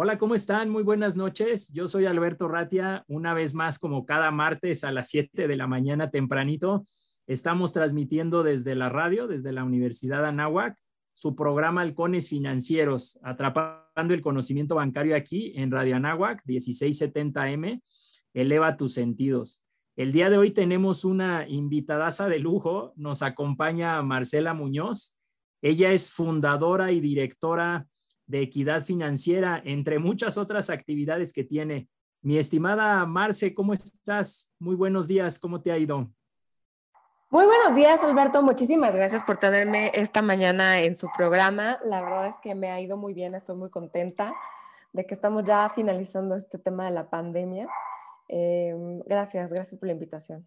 Hola, ¿cómo están? Muy buenas noches. Yo soy Alberto Ratia, una vez más como cada martes a las 7 de la mañana tempranito. Estamos transmitiendo desde la radio, desde la Universidad Anáhuac, su programa Halcones Financieros, atrapando el conocimiento bancario aquí en Radio Anáhuac 1670M. Eleva tus sentidos. El día de hoy tenemos una invitadaza de lujo. Nos acompaña Marcela Muñoz. Ella es fundadora y directora de equidad financiera, entre muchas otras actividades que tiene. Mi estimada Marce, ¿cómo estás? Muy buenos días, ¿cómo te ha ido? Muy buenos días, Alberto. Muchísimas gracias por tenerme esta mañana en su programa. La verdad es que me ha ido muy bien, estoy muy contenta de que estamos ya finalizando este tema de la pandemia. Em, gracias, gracias por la invitación.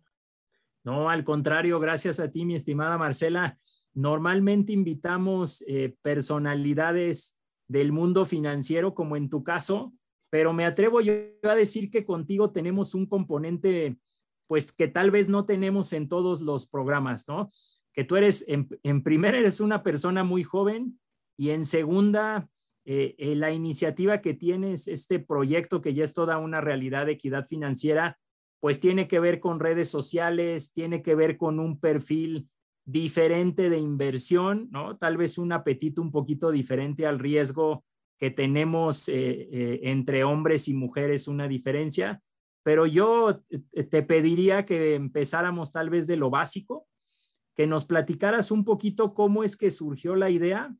No, al contrario, gracias a ti, mi estimada Marcela. Normalmente invitamos eh, personalidades del mundo financiero, como en tu caso, pero me atrevo yo a decir que contigo tenemos un componente, pues que tal vez no tenemos en todos los programas, ¿no? Que tú eres, en, en primera, eres una persona muy joven y en segunda, eh, eh, la iniciativa que tienes, este proyecto que ya es toda una realidad de equidad financiera, pues tiene que ver con redes sociales, tiene que ver con un perfil diferente de inversión, ¿no? Tal vez un apetito un poquito diferente al riesgo que tenemos eh, eh, entre hombres y mujeres, una diferencia. Pero yo te pediría que empezáramos tal vez de lo básico, que nos platicaras un poquito cómo es que surgió la idea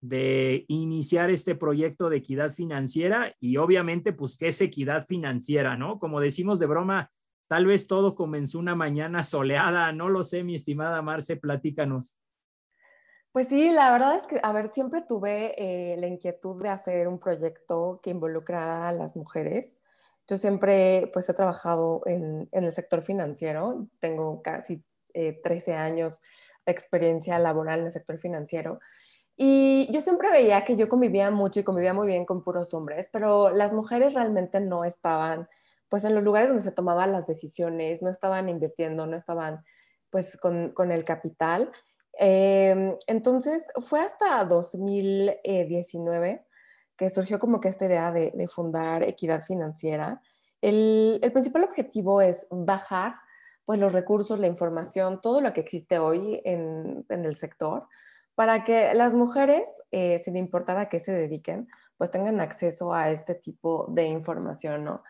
de iniciar este proyecto de equidad financiera y obviamente pues qué es equidad financiera, ¿no? Como decimos de broma, Tal vez todo comenzó una mañana soleada, no lo sé, mi estimada Marce, platícanos. Pues sí, la verdad es que, a ver, siempre tuve eh, la inquietud de hacer un proyecto que involucrara a las mujeres. Yo siempre, pues, he trabajado en, el sector financiero. Tengo casi 13 eh, años de experiencia laboral en el sector financiero. Y yo siempre veía que yo convivía mucho y convivía muy bien con puros hombres, pero las mujeres realmente no estaban pues en los lugares donde se tomaban las decisiones, no estaban invirtiendo, no estaban pues con, el capital. Em, entonces fue hasta 2019 que surgió como que esta idea de, fundar Equidad Financiera. El, principal objetivo es bajar pues los recursos, la información, todo lo que existe hoy en, el sector, para que las mujeres, eh, sin importar a qué se dediquen, pues tengan acceso a este tipo de información, ¿no?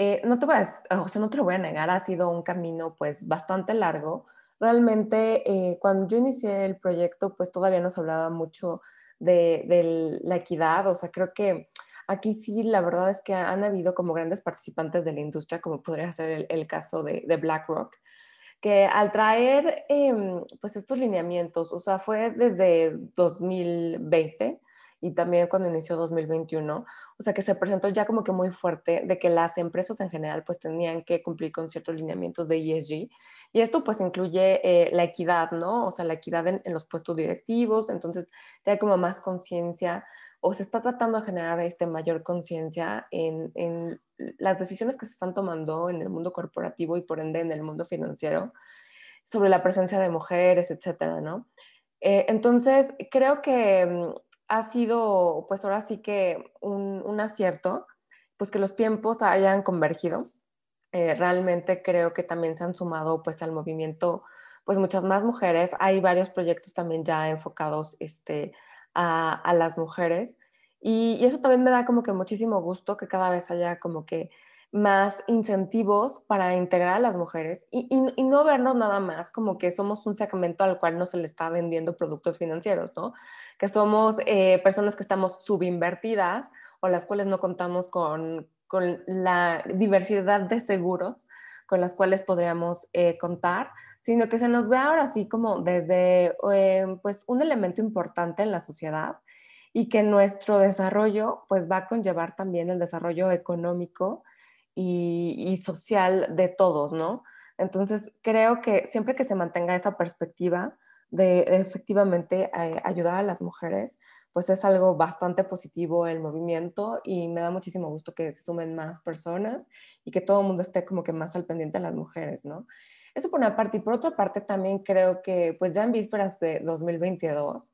Eh, no te voy o sea, no te lo voy a negar, ha sido un camino pues bastante largo. Realmente eh, cuando yo inicié el proyecto pues todavía nos hablaba mucho de, la equidad, o sea, creo que aquí sí la verdad es que han habido como grandes participantes de la industria, como podría ser el, caso de, BlackRock, que al traer em, pues estos lineamientos, o sea, fue desde 2020 y también cuando inició 2021, o sea que se presentó ya como que muy fuerte de que las empresas en general pues tenían que cumplir con ciertos lineamientos de ESG y esto pues incluye eh, la equidad, ¿no? O sea, la equidad en, los puestos directivos, entonces ya hay como más conciencia o se está tratando de generar este mayor conciencia en, en las decisiones que se están tomando en el mundo corporativo y por ende en el mundo financiero sobre la presencia de mujeres, etcétera, ¿no? Eh, entonces, creo que mm, ha sido, pues ahora sí que un, acierto, pues que los tiempos hayan convergido. Eh, realmente creo que también se han sumado pues al movimiento pues muchas más mujeres. Hay varios proyectos también ya enfocados este, a, las mujeres y, y, eso también me da como que muchísimo gusto que cada vez haya como que más incentivos para integrar a las mujeres y, y, no vernos nada más como que somos un segmento al cual no se le está vendiendo productos financieros, ¿no? Que somos eh, personas que estamos subinvertidas o las cuales no contamos con, con la diversidad de seguros con las cuales podríamos eh, contar, sino que se nos ve ahora así como desde eh, pues un elemento importante en la sociedad y que nuestro desarrollo pues va a conllevar también el desarrollo económico y, social de todos, ¿no? Entonces, creo que siempre que se mantenga esa perspectiva de, efectivamente eh, ayudar a las mujeres, pues es algo bastante positivo el movimiento y me da muchísimo gusto que se sumen más personas y que todo el mundo esté como que más al pendiente de las mujeres, ¿no? Eso por una parte. Y por otra parte también creo que pues ya en vísperas de 2022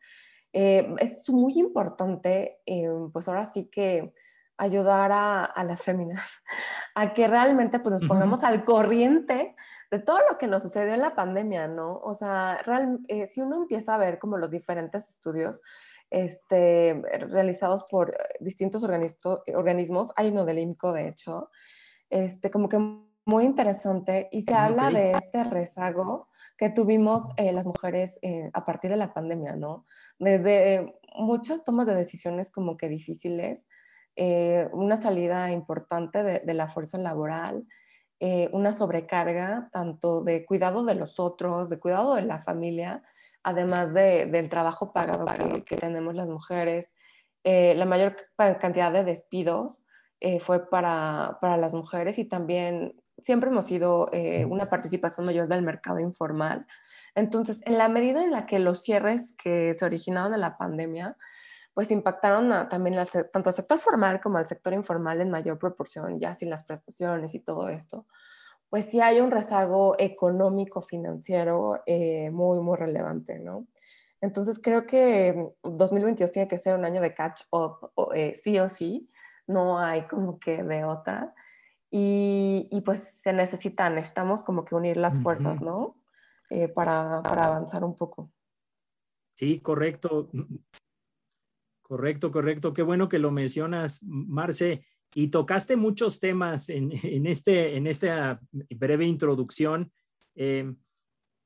eh, es muy importante, eh, pues ahora sí que ayudar a, las féminas a que realmente pues nos pongamos al corriente de todo lo que nos sucedió en la pandemia, ¿no? O sea, eh, si uno empieza a ver como los diferentes estudios este, realizados por distintos organismos, hay uno del IMCO de hecho, este, como que muy interesante y se habla de este rezago que tuvimos eh, las mujeres eh, a partir de la pandemia, ¿no? Desde muchas tomas de decisiones como que difíciles, eh, una salida importante de, la fuerza laboral, una sobrecarga tanto de cuidado de los otros, de cuidado de la familia, además del trabajo pagado que, que tenemos las mujeres, la mayor cantidad de despidos fue para, para, las mujeres y también siempre hemos sido eh, una participación mayor del mercado informal. Entonces, en la medida en la que los cierres que se originaron en la pandemia, pues impactaron también tanto al sector formal como al sector informal en mayor proporción, ya sin las prestaciones y todo esto, pues sí hay un rezago económico financiero eh, muy, muy relevante, ¿no? Entonces creo que 2022 tiene que ser un año de catch up, eh, sí o sí, no hay como que de otra. Y, pues se necesitan, necesitamos como que unir las fuerzas, ¿no? Eh, para, avanzar un poco. Sí, correcto. Correcto, correcto. Qué bueno que lo mencionas, Marce. Y tocaste muchos temas en, este, en esta breve introducción. Em,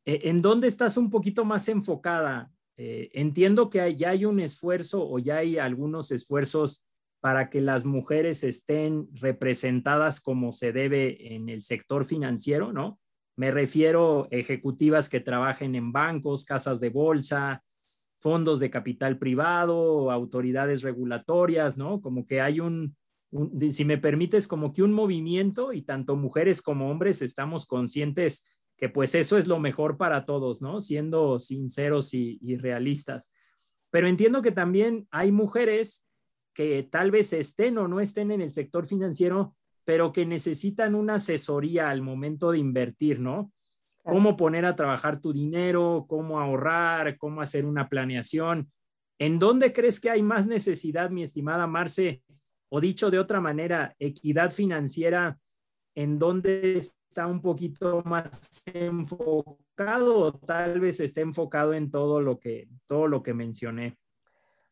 e, ¿En dónde estás un poquito más enfocada? Eh, entiendo que ya hay un esfuerzo o ya hay algunos esfuerzos para que las mujeres estén representadas como se debe en el sector financiero, ¿no? Me refiero a ejecutivas que trabajen en bancos, casas de bolsa, fondos de capital privado, autoridades regulatorias, ¿no? Como que hay un, si me permites, como que un movimiento y tanto mujeres como hombres estamos conscientes que pues eso es lo mejor para todos, ¿no? Siendo sinceros y, realistas. Pero entiendo que también hay mujeres que tal vez estén o no estén en el sector financiero, pero que necesitan una asesoría al momento de invertir, ¿no? Cómo poner a trabajar tu dinero, cómo ahorrar, cómo hacer una planeación. ¿En dónde crees que hay más necesidad, mi estimada Marce? O dicho de otra manera, equidad financiera, ¿en dónde está un poquito más enfocado o tal vez esté enfocado en todo lo que, todo lo que mencioné?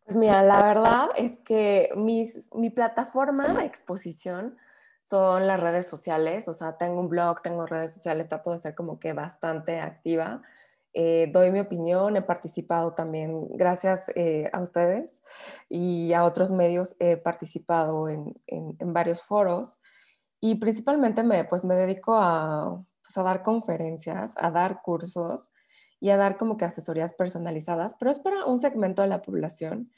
Pues mira, la verdad es que mi plataforma de exposición son las redes sociales, o sea, tengo un blog, tengo redes sociales, trato de ser como que bastante activa. Eh, doy mi opinión, he participado también, gracias eh, a ustedes y a otros medios, he participado en, varios foros y principalmente me, pues me dedico a, pues a dar conferencias, a dar cursos y a dar como que asesorías personalizadas, pero es para un segmento de la población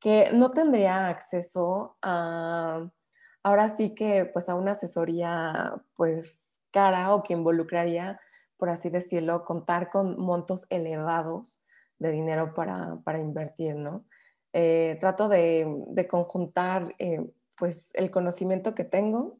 que no tendría acceso a, ahora sí que pues a una asesoría pues cara o que involucraría, por así decirlo, contar con montos elevados de dinero para, para invertir, ¿no? Eh, trato de, de conjuntar eh, pues el conocimiento que tengo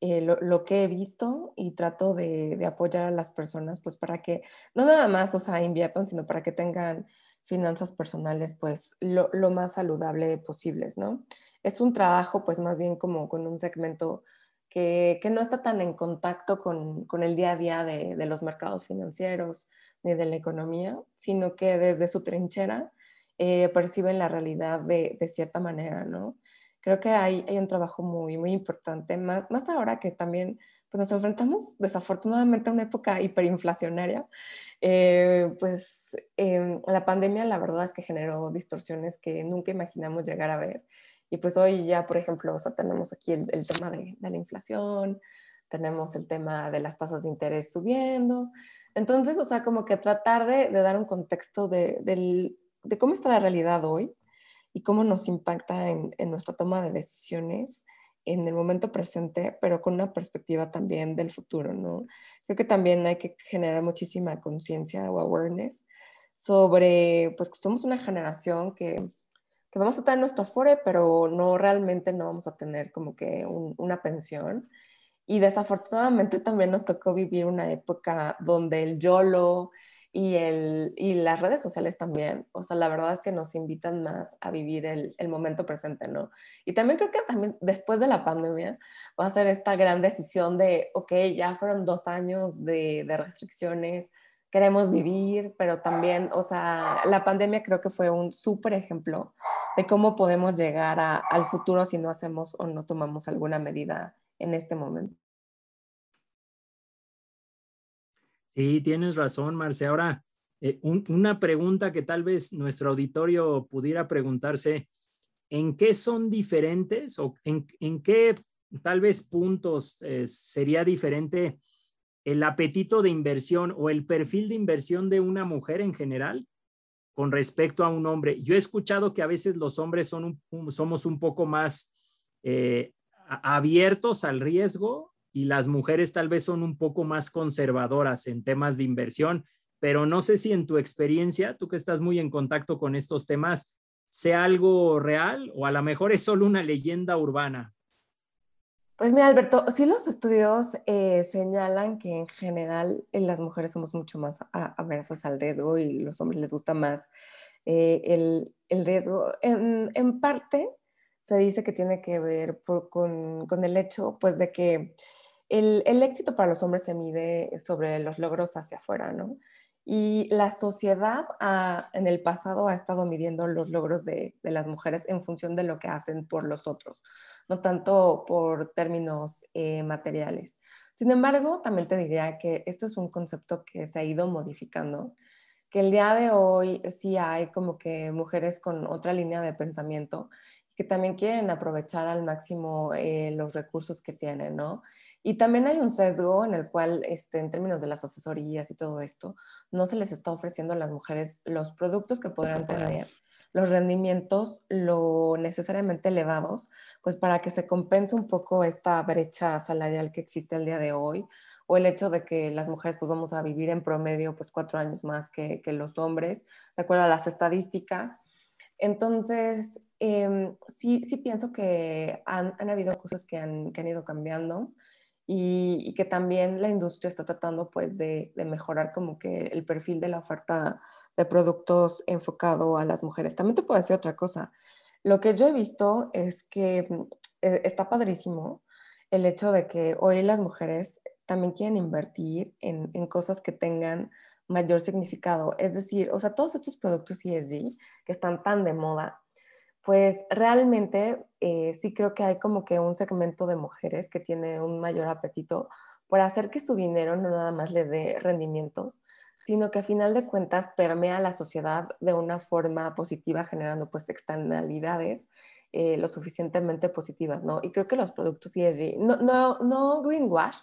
eh, lo, que he visto y trato de, apoyar a las personas, pues para que no nada más, o sea, inviertan, sino para que tengan finanzas personales, pues lo, más saludable posibles, ¿no? Es un trabajo, pues más bien como con un segmento que, no está tan en contacto con, el día a día de, los mercados financieros ni de la economía, sino que desde su trinchera eh, perciben la realidad de, de cierta manera, ¿no? creo que hay, hay un trabajo muy, muy importante, más, más ahora que también pues nos enfrentamos desafortunadamente a una época hiperinflacionaria, eh, pues eh, la pandemia la verdad es que generó distorsiones que nunca imaginamos llegar a ver. Y pues hoy ya, por ejemplo, o sea, tenemos aquí el, el tema de, de, la inflación, tenemos el tema de las tasas de interés subiendo. Entonces, o sea, como que tratar de, de dar un contexto de, de cómo está la realidad hoy y cómo nos impacta en, nuestra toma de decisiones en el momento presente, pero con una perspectiva también del futuro, ¿no? Creo que también hay que generar muchísima conciencia o awareness sobre, pues, que somos una generación que, que vamos a tener nuestro afore, pero no realmente no vamos a tener como que una pensión. Y desafortunadamente también nos tocó vivir una época donde el YOLO y, el, y las redes sociales también, o sea, la verdad es que nos invitan más a vivir el, el, momento presente, ¿no? Y también creo que también después de la pandemia va a ser esta gran decisión de, ok, ya fueron dos años de, de restricciones, queremos vivir, pero también, o sea, la pandemia creo que fue un súper ejemplo de cómo podemos llegar a, al futuro si no hacemos o no tomamos alguna medida en este momento. Sí, tienes razón, Marce. Ahora, eh, una pregunta que tal vez nuestro auditorio pudiera preguntarse, ¿en qué son diferentes o en, en qué tal vez puntos eh, sería diferente el apetito de inversión o el perfil de inversión de una mujer en general con respecto a un hombre? Yo he escuchado que a veces los hombres somos un poco más eh, abiertos al riesgo y las mujeres tal vez son un poco más conservadoras en temas de inversión, pero no sé si en tu experiencia, tú que estás muy en contacto con estos temas, sea algo real o a lo mejor es solo una leyenda urbana. Pues mira, Alberto, sí los estudios eh, señalan que en general eh, las mujeres somos mucho más aversas al riesgo y los hombres les gusta más eh, el, el, riesgo. En, en, parte se dice que tiene que ver con, con, el hecho pues de que el, el, éxito para los hombres se mide sobre los logros hacia afuera, ¿no? Y la sociedad en el pasado ha estado midiendo los logros de, de, las mujeres en función de lo que hacen por los otros, no tanto por términos eh, materiales. Sin embargo, también te diría que esto es un concepto que se ha ido modificando, que el día de hoy sí hay como que mujeres con otra línea de pensamiento que también quieren aprovechar al máximo eh, los recursos que tienen, ¿no? Y también hay un sesgo en el cual, este, en términos de las asesorías y todo esto, no se les está ofreciendo a las mujeres los productos que podrán tener, los rendimientos lo necesariamente elevados, pues para que se compense un poco esta brecha salarial que existe al día de hoy, o el hecho de que las mujeres pues vamos a vivir en promedio pues cuatro años más que, que los hombres, de acuerdo a las estadísticas. Entonces, eh, sí, sí pienso que han, han habido cosas que han, que han ido cambiando y, que también la industria está tratando pues de, mejorar como que el perfil de la oferta de productos enfocado a las mujeres. También te puedo decir otra cosa. Lo que yo he visto es que eh, está padrísimo el hecho de que hoy las mujeres también quieren invertir en, en cosas que tengan mayor significado. Es decir, o sea, todos estos productos ESG que están tan de moda, pues realmente eh, sí creo que hay como que un segmento de mujeres que tiene un mayor apetito por hacer que su dinero no nada más le dé rendimientos, sino que a final de cuentas permea la sociedad de una forma positiva, generando pues externalidades eh, lo suficientemente positivas, ¿no? Y creo que los productos ESG, no, no, no greenwash,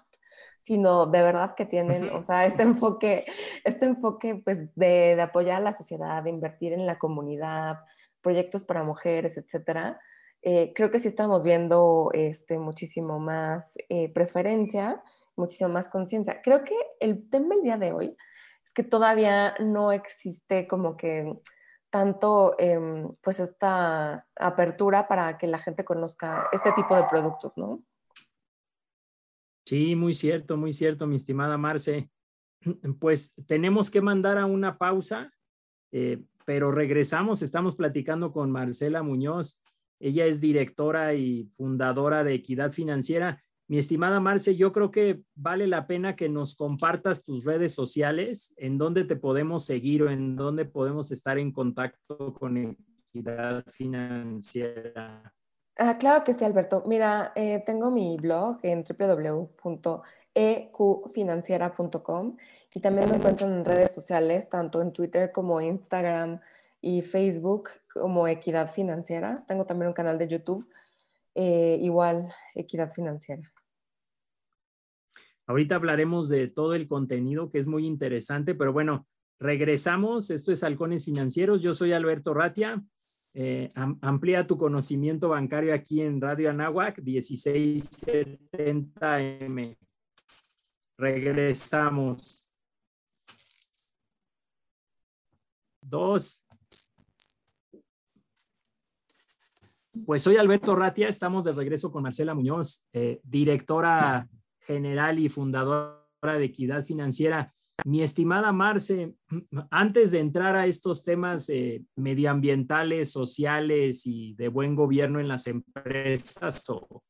sino de verdad que tienen, o sea, este enfoque, este enfoque pues de, de, apoyar a la sociedad, de invertir en la comunidad, proyectos para mujeres, etcétera. Eh, creo que sí estamos viendo este, muchísimo más eh, preferencia, muchísimo más conciencia. Creo que el tema del día de hoy es que todavía no existe como que tanto eh, pues esta apertura para que la gente conozca este tipo de productos, ¿no? Sí, muy cierto, muy cierto, mi estimada Marce. Pues tenemos que mandar a una pausa, eh, pero regresamos, estamos platicando con Marcela Muñoz. Ella es directora y fundadora de Equidad Financiera. Mi estimada Marce, yo creo que vale la pena que nos compartas tus redes sociales, en dónde te podemos seguir o en dónde podemos estar en contacto con Equidad Financiera. Ah, claro que sí, Alberto. Mira, eh, tengo mi blog en www.eqfinanciera.com y también me encuentro en redes sociales, tanto en Twitter como Instagram y Facebook como Equidad Financiera. Tengo también un canal de YouTube, eh, igual Equidad Financiera. Ahorita hablaremos de todo el contenido que es muy interesante, pero bueno, regresamos. Esto es Halcones Financieros. Yo soy Alberto Ratia. Eh, amplía tu conocimiento bancario aquí en Radio Anáhuac 1670M. Regresamos. Dos. Pues soy Alberto Ratia, estamos de regreso con Marcela Muñoz, eh, directora general y fundadora de Equidad Financiera. Mi estimada Marce, antes de entrar a estos temas eh, medioambientales, sociales y de buen gobierno en las empresas o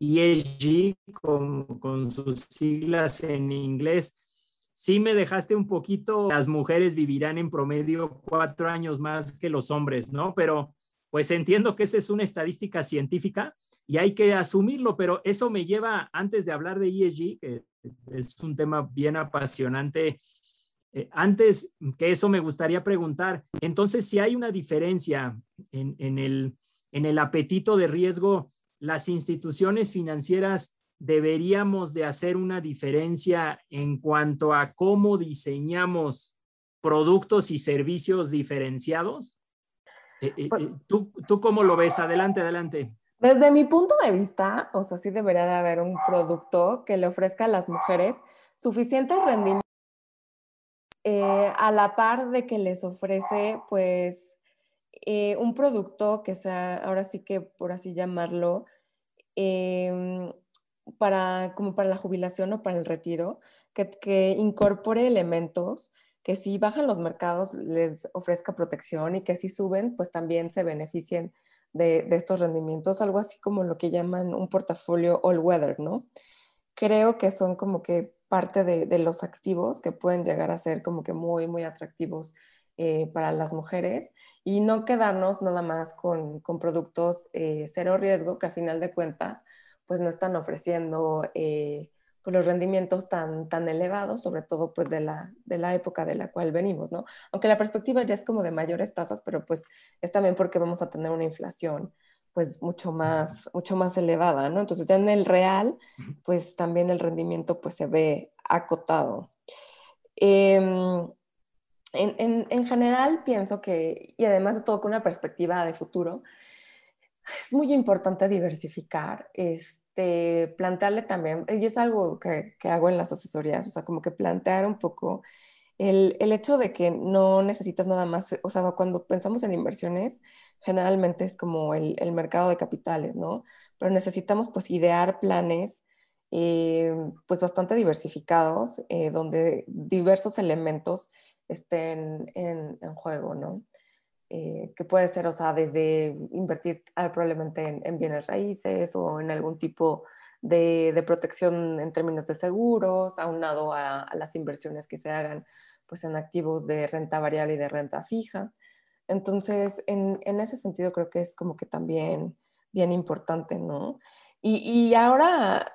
ESG con, con sus siglas en inglés, sí me dejaste un poquito, las mujeres vivirán en promedio cuatro años más que los hombres, ¿no? Pero pues entiendo que esa es una estadística científica y hay que asumirlo, pero eso me lleva, antes de hablar de ESG, que es un tema bien apasionante, eh, antes que eso me gustaría preguntar, entonces si hay una diferencia en, en, el, en el apetito de riesgo, las instituciones financieras deberíamos de hacer una diferencia en cuanto a cómo diseñamos productos y servicios diferenciados? Eh, eh, pues eh, ¿tú, ¿Tú cómo lo ves? Adelante, adelante. Desde mi punto de vista, o sea, sí debería de haber un producto que le ofrezca a las mujeres suficiente rendimiento a la par de que les ofrece, pues, un producto que sea, ahora sí que por así llamarlo, em, para, como para la jubilación o para el retiro, que, que incorpore elementos que si bajan los mercados les ofrezca protección y que si suben, pues también se beneficien de, de, estos rendimientos, algo así como lo que llaman un portafolio all weather, ¿no? Creo que son como que parte de, de los activos que pueden llegar a ser como que muy, muy atractivos eh, para las mujeres y no quedarnos nada más con, con productos eh, cero riesgo, que a final de cuentas pues no están ofreciendo eh, pues los rendimientos tan, tan elevados, sobre todo pues de la, de la época de la cual venimos, ¿no? Aunque la perspectiva ya es como de mayores tasas, pero pues es también porque vamos a tener una inflación pues mucho más, mucho más elevada, ¿no? Entonces ya en el real, pues también el rendimiento pues se ve acotado. Em, en, en, en, general pienso que, y además de todo con una perspectiva de futuro, es muy importante diversificar, este, plantearle también, y es algo que, que, hago en las asesorías, o sea, como que plantear un poco el, el, hecho de que no necesitas nada más, o sea, cuando pensamos en inversiones, generalmente es como el, el mercado de capitales, ¿no? Pero necesitamos pues idear planes eh, pues bastante diversificados, eh, donde diversos elementos estén en, en juego, ¿no? Eh, que puede ser, o sea, desde invertir ah, probablemente en, bienes raíces o en algún tipo de, de, protección en términos de seguros, aunado a, a las inversiones que se hagan pues en activos de renta variable y de renta fija. Entonces, en, en ese sentido creo que es como que también bien importante, ¿no? Y, y ahora,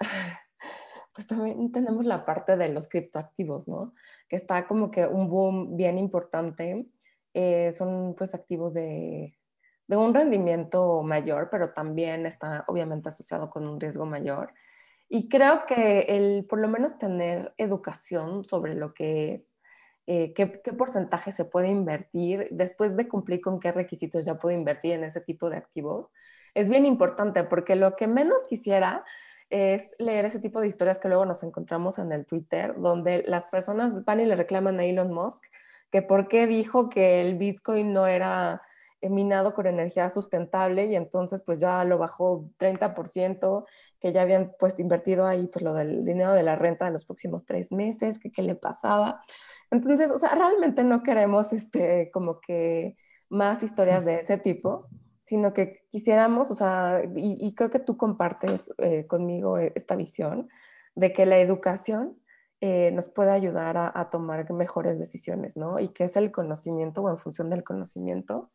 pues también tenemos la parte de los criptoactivos, ¿no? Que está como que un boom bien importante eh, son pues activos de, de, un rendimiento mayor, pero también está obviamente asociado con un riesgo mayor. Y creo que el por lo menos tener educación sobre lo que es, eh, qué, qué, porcentaje se puede invertir, después de cumplir con qué requisitos ya puedo invertir en ese tipo de activos, es bien importante porque lo que menos quisiera es leer ese tipo de historias que luego nos encontramos en el Twitter, donde las personas van y le reclaman a Elon Musk que por qué dijo que el Bitcoin no era minado con energía sustentable y entonces pues ya lo bajó 30%, que ya habían pues invertido ahí pues lo del dinero de la renta de los próximos tres meses, que qué le pasaba. Entonces, o sea, realmente no queremos este como que más historias de ese tipo, sino que quisiéramos, o sea, y, y creo que tú compartes eh, conmigo esta visión de que la educación eh, nos puede ayudar a, tomar mejores decisiones, ¿no? Y que es el conocimiento o en función del conocimiento,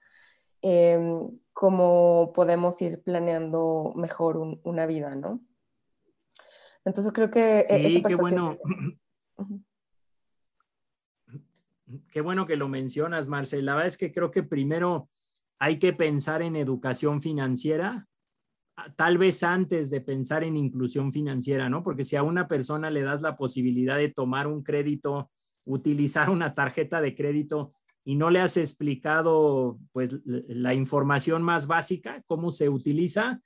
em, cómo podemos ir planeando mejor una vida, ¿no? Entonces creo que... E, sí, qué bueno. Qué bueno que lo mencionas, Marcela. La verdad es que creo que primero hay que pensar en educación financiera tal vez antes de pensar en inclusión financiera, ¿no? Porque si a una persona le das la posibilidad de tomar un crédito, utilizar una tarjeta de crédito y no le has explicado pues la información más básica, cómo se utiliza,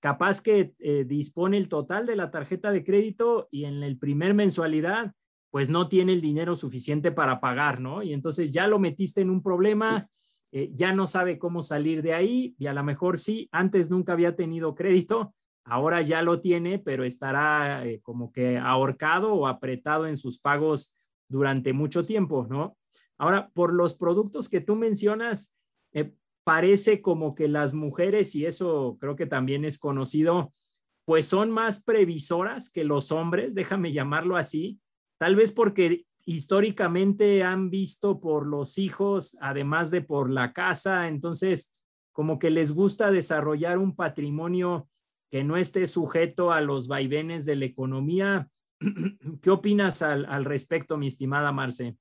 capaz que eh, dispone el total de la tarjeta de crédito y en el primer mensualidad pues no tiene el dinero suficiente para pagar, ¿no? Y entonces ya lo metiste en un problema, eh, ya no sabe cómo salir de ahí y a lo mejor sí, antes nunca había tenido crédito, ahora ya lo tiene, pero estará eh, como que ahorcado o apretado en sus pagos durante mucho tiempo, ¿no? Ahora, por los productos que tú mencionas, eh, parece como que las mujeres, y eso creo que también es conocido, pues son más previsoras que los hombres, déjame llamarlo así, tal vez porque históricamente han visto por los hijos, además de por la casa, entonces como que les gusta desarrollar un patrimonio que no esté sujeto a los vaivenes de la economía. ¿Qué opinas al, respecto, mi estimada Marce?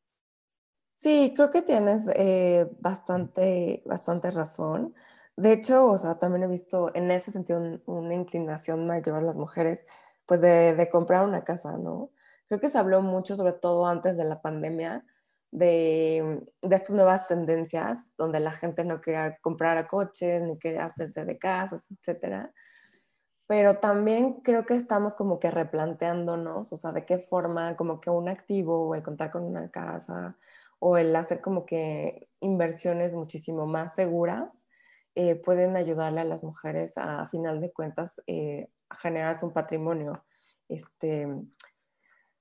Sí, creo que tienes eh, bastante, bastante razón. De hecho, o sea, también he visto en ese sentido una inclinación mayor a las mujeres, pues de, comprar una casa, ¿no? Creo que se habló mucho, sobre todo antes de la pandemia, de, estas nuevas tendencias donde la gente no quería comprar coches ni quería hacerse de casas, etcétera pero también creo que estamos como que replanteándonos, o sea, de qué forma como que un activo o el contar con una casa o el hacer como que inversiones muchísimo más seguras eh, pueden ayudarle a las mujeres a, a final de cuentas eh, a generarse un patrimonio. Este,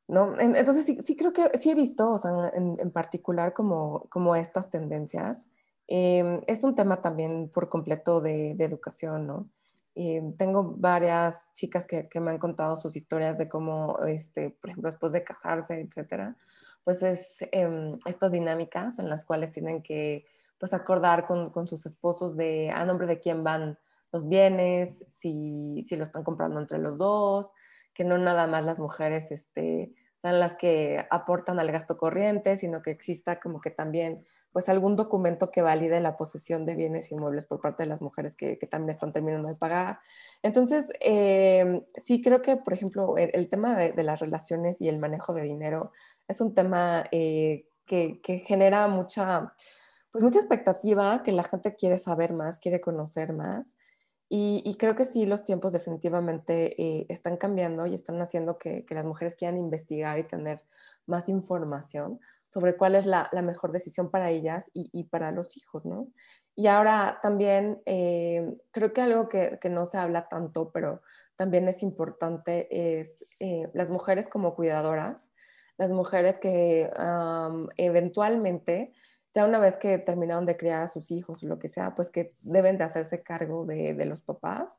¿no? Entonces sí, sí, creo que sí he visto, o sea, en, en particular como, como estas tendencias. Eh, es un tema también por completo de, de educación, ¿no? Eh, tengo varias chicas que, que, me han contado sus historias de cómo, este, por ejemplo, después de casarse, etcétera, pues es eh, estas dinámicas en las cuales tienen que pues acordar con, con, sus esposos de a nombre de quién van los bienes, si, si lo están comprando entre los dos, que no nada más las mujeres este, son las que aportan al gasto corriente, sino que exista como que también pues algún documento que valide la posesión de bienes inmuebles por parte de las mujeres que, que también están terminando de pagar. Entonces, eh, sí creo que, por ejemplo, el, tema de, de, las relaciones y el manejo de dinero es un tema eh, que, que, genera mucha, pues mucha expectativa, que la gente quiere saber más, quiere conocer más. Y, creo que sí, los tiempos definitivamente eh, están cambiando y están haciendo que, las mujeres quieran investigar y tener más información sobre cuál es la, mejor decisión para ellas y, para los hijos, ¿no? Y ahora también eh, creo que algo que, no se habla tanto, pero también es importante, es eh, las mujeres como cuidadoras, las mujeres que eventualmente ya una vez que terminaron de criar a sus hijos o lo que sea, pues que deben de hacerse cargo de, de los papás.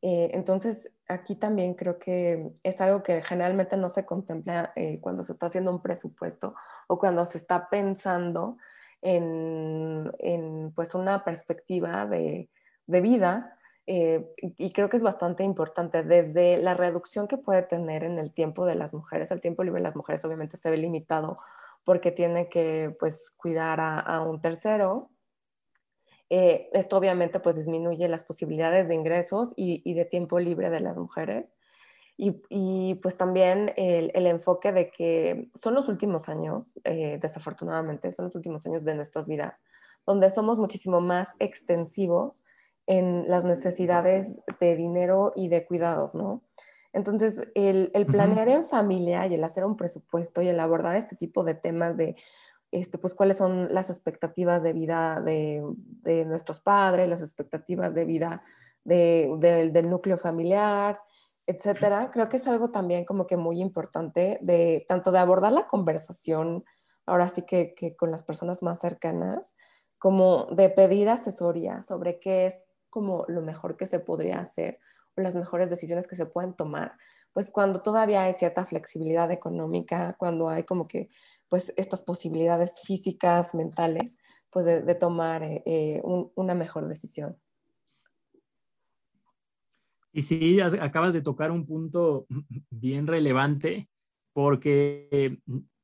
Eh, entonces, aquí también creo que es algo que generalmente no se contempla eh, cuando se está haciendo un presupuesto o cuando se está pensando en, en pues una perspectiva de, de vida. Eh, y creo que es bastante importante desde la reducción que puede tener en el tiempo de las mujeres. El tiempo libre de las mujeres obviamente se ve limitado porque tiene que pues cuidar a, un tercero. Eh, esto obviamente pues disminuye las posibilidades de ingresos y, de tiempo libre de las mujeres. Y, pues también el, enfoque de que son los últimos años, eh, desafortunadamente, son los últimos años de nuestras vidas, donde somos muchísimo más extensivos en las necesidades de dinero y de cuidados, ¿no? Entonces, el, planear en familia y el hacer un presupuesto y el abordar este tipo de temas de, este, pues, cuáles son las expectativas de vida de, nuestros padres, las expectativas de vida del núcleo familiar, etcétera, creo que es algo también como que muy importante de tanto de abordar la conversación, ahora sí que, que con las personas más cercanas, como de pedir asesoría sobre qué es como lo mejor que se podría hacer las mejores decisiones que se pueden tomar, pues cuando todavía hay cierta flexibilidad económica, cuando hay como que pues estas posibilidades físicas, mentales, pues de, tomar eh, eh, una mejor decisión. Y sí, acabas de tocar un punto bien relevante porque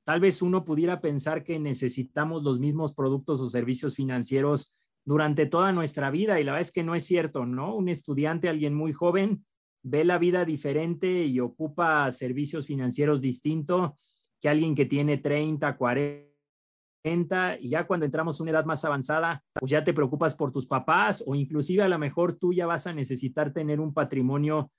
tal vez uno pudiera pensar que necesitamos los mismos productos o servicios financieros durante toda nuestra vida y la verdad es que no es cierto, ¿no? Un estudiante, alguien muy joven, ve la vida diferente y ocupa servicios financieros distintos que alguien que tiene 30, 40 y ya cuando entramos a una edad más avanzada, pues ya te preocupas por tus papás o inclusive a lo mejor tú ya vas a necesitar tener un patrimonio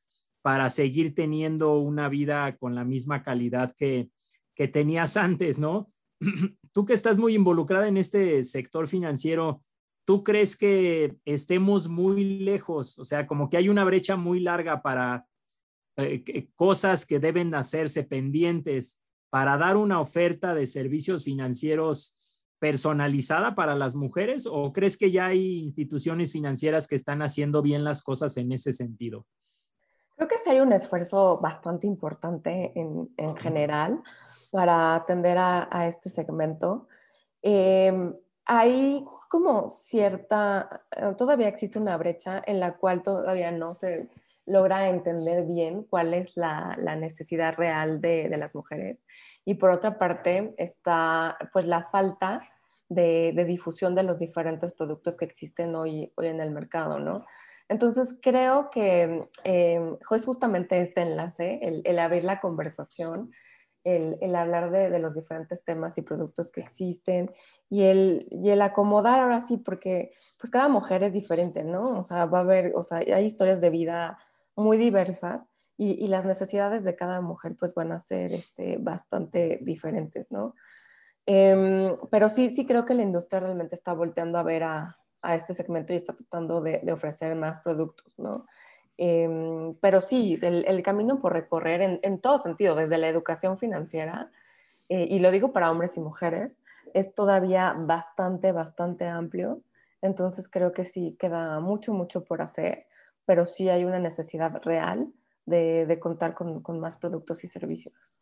para seguir teniendo una vida con la misma calidad que, que tenías antes, ¿no? Tú que estás muy involucrada en este sector financiero, ¿tú crees que estemos muy lejos? O sea, como que hay una brecha muy larga para eh, cosas que deben hacerse pendientes para dar una oferta de servicios financieros personalizada para las mujeres o crees que ya hay instituciones financieras que están haciendo bien las cosas en ese sentido? Creo que sí hay un esfuerzo bastante importante en, en general para atender a, a este segmento. Eh, hay como cierta, eh, todavía existe una brecha en la cual todavía no se logra entender bien cuál es la, la necesidad real de, de, las mujeres. Y por otra parte está pues la falta de, de, difusión de los diferentes productos que existen hoy, hoy en el mercado, ¿no? Entonces, creo que eh, es justamente este enlace, el, el abrir la conversación, el, hablar de, los diferentes temas y productos que existen y el, acomodar ahora sí, porque pues cada mujer es diferente, ¿no? O sea, va a haber, o sea, hay historias de vida muy diversas y, las necesidades de cada mujer pues van a ser este, bastante diferentes, ¿no? Eh, pero sí, sí creo que la industria realmente está volteando a ver a, a este segmento y está tratando de, de ofrecer más productos, ¿no? Eh, pero sí, el, camino por recorrer en, todo sentido, desde la educación financiera, eh, y lo digo para hombres y mujeres, es todavía bastante, bastante amplio. Entonces creo que sí queda mucho, mucho por hacer, pero sí hay una necesidad real de, de contar con, con, más productos y servicios.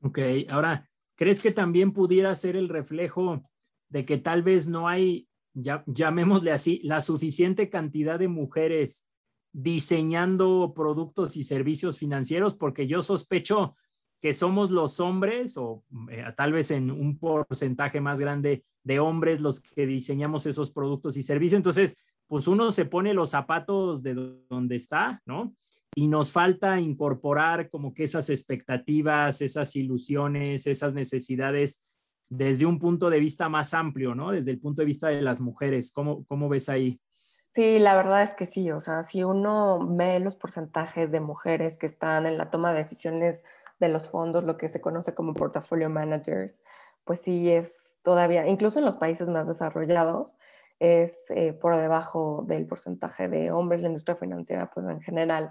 Ok, ahora, ¿crees que también pudiera ser el reflejo de que tal vez no hay ya, llamémosle así, la suficiente cantidad de mujeres diseñando productos y servicios financieros, porque yo sospecho que somos los hombres, o eh, tal vez en un porcentaje más grande de hombres, los que diseñamos esos productos y servicios. Entonces, pues uno se pone los zapatos de donde está, ¿no? Y nos falta incorporar como que esas expectativas, esas ilusiones, esas necesidades desde un punto de vista más amplio, ¿no? Desde el punto de vista de las mujeres. ¿Cómo, cómo ves ahí? Sí, la verdad es que sí, o sea, si uno ve los porcentajes de mujeres que están en la toma de decisiones de los fondos, lo que se conoce como portfolio managers, pues sí es todavía, incluso en los países más desarrollados, es eh, por debajo del porcentaje de hombres. La industria financiera, pues en general,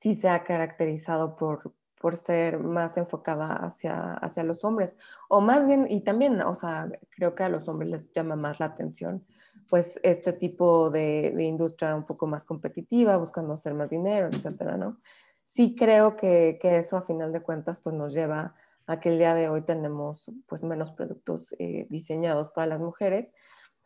sí se ha caracterizado por, por ser más enfocada hacia, hacia los hombres. O más bien, y también, o sea, creo que a los hombres les llama más la atención, pues este tipo de, de industria un poco más competitiva, buscando hacer más dinero, etcétera, ¿no? Sí creo que, que, eso a final de cuentas pues nos lleva a que el día de hoy tenemos pues menos productos eh, diseñados para las mujeres.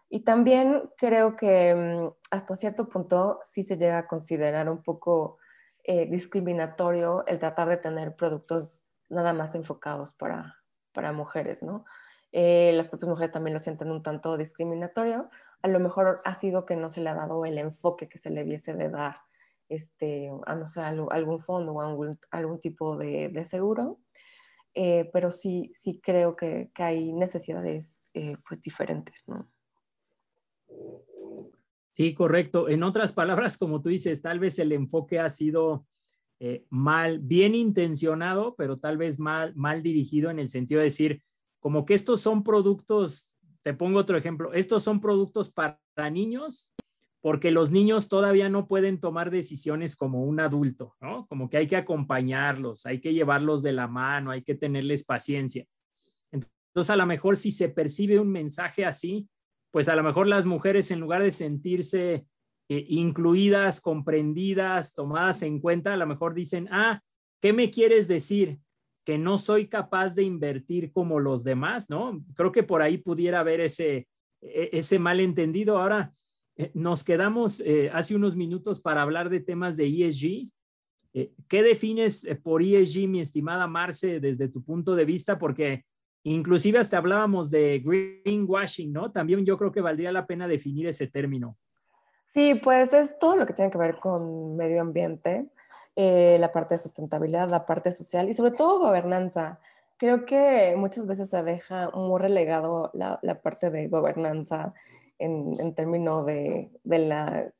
Y también creo que mm, hasta cierto punto sí se llega a considerar un poco eh, discriminatorio el tratar de tener productos nada más enfocados para, para mujeres, ¿no? Eh, las propias mujeres también lo sienten un tanto discriminatorio. A lo mejor ha sido que no se le ha dado el enfoque que se le hubiese de dar este, a no sé, algún fondo o algún, algún tipo de, de seguro. Eh, pero sí, sí creo que, que hay necesidades eh, pues diferentes, ¿no? Sí, correcto. En otras palabras, como tú dices, tal vez el enfoque ha sido mal, bien intencionado, pero tal vez mal, mal dirigido en el sentido de decir, como que estos son productos, te pongo otro ejemplo, estos son productos para niños porque los niños todavía no pueden tomar decisiones como un adulto, ¿no? Como que hay que acompañarlos, hay que llevarlos de la mano, hay que tenerles paciencia. Entonces, a lo mejor si se percibe un mensaje así, pues a lo mejor las mujeres en lugar de sentirse eh, incluidas, comprendidas, tomadas en cuenta, a lo mejor dicen, ah, ¿qué me quieres decir? Que no soy capaz de invertir como los demás, ¿no? Creo que por ahí pudiera haber ese, e, ese malentendido. Ahora, eh, nos quedamos eh, hace unos minutos para hablar de temas de ESG. Eh, ¿Qué defines por ESG, mi estimada Marce, desde tu punto de vista? Porque Inclusive hasta hablábamos de greenwashing, ¿no? También yo creo que valdría la pena definir ese término. Sí, pues es todo lo que tiene que ver con medio ambiente, eh, la parte de sustentabilidad, la parte social y sobre todo gobernanza. Creo que muchas veces se deja muy relegado la, parte de gobernanza en, en términos de, de, la,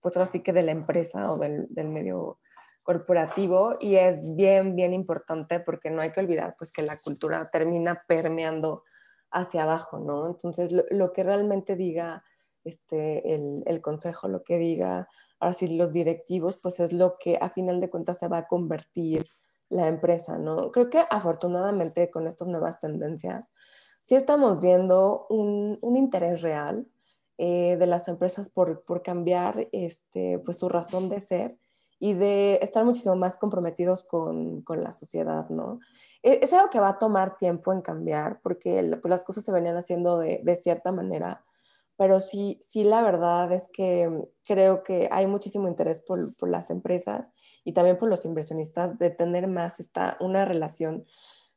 pues ahora sí que de la empresa o del, del medio corporativo y es bien, bien importante porque no hay que olvidar pues que la cultura termina permeando hacia abajo, ¿no? Entonces, lo, lo que realmente diga este, el, el, consejo, lo que diga, ahora sí, los directivos, pues es lo que a final de cuentas se va a convertir la empresa, ¿no? Creo que afortunadamente con estas nuevas tendencias, sí estamos viendo un, un interés real eh, de las empresas por, por, cambiar este, pues, su razón de ser y de estar muchísimo más comprometidos con, con la sociedad, ¿no? E, es, algo que va a tomar tiempo en cambiar porque pues, las cosas se venían haciendo de, de cierta manera, pero sí, sí la verdad es que creo que hay muchísimo interés por, por las empresas y también por los inversionistas de tener más esta, una relación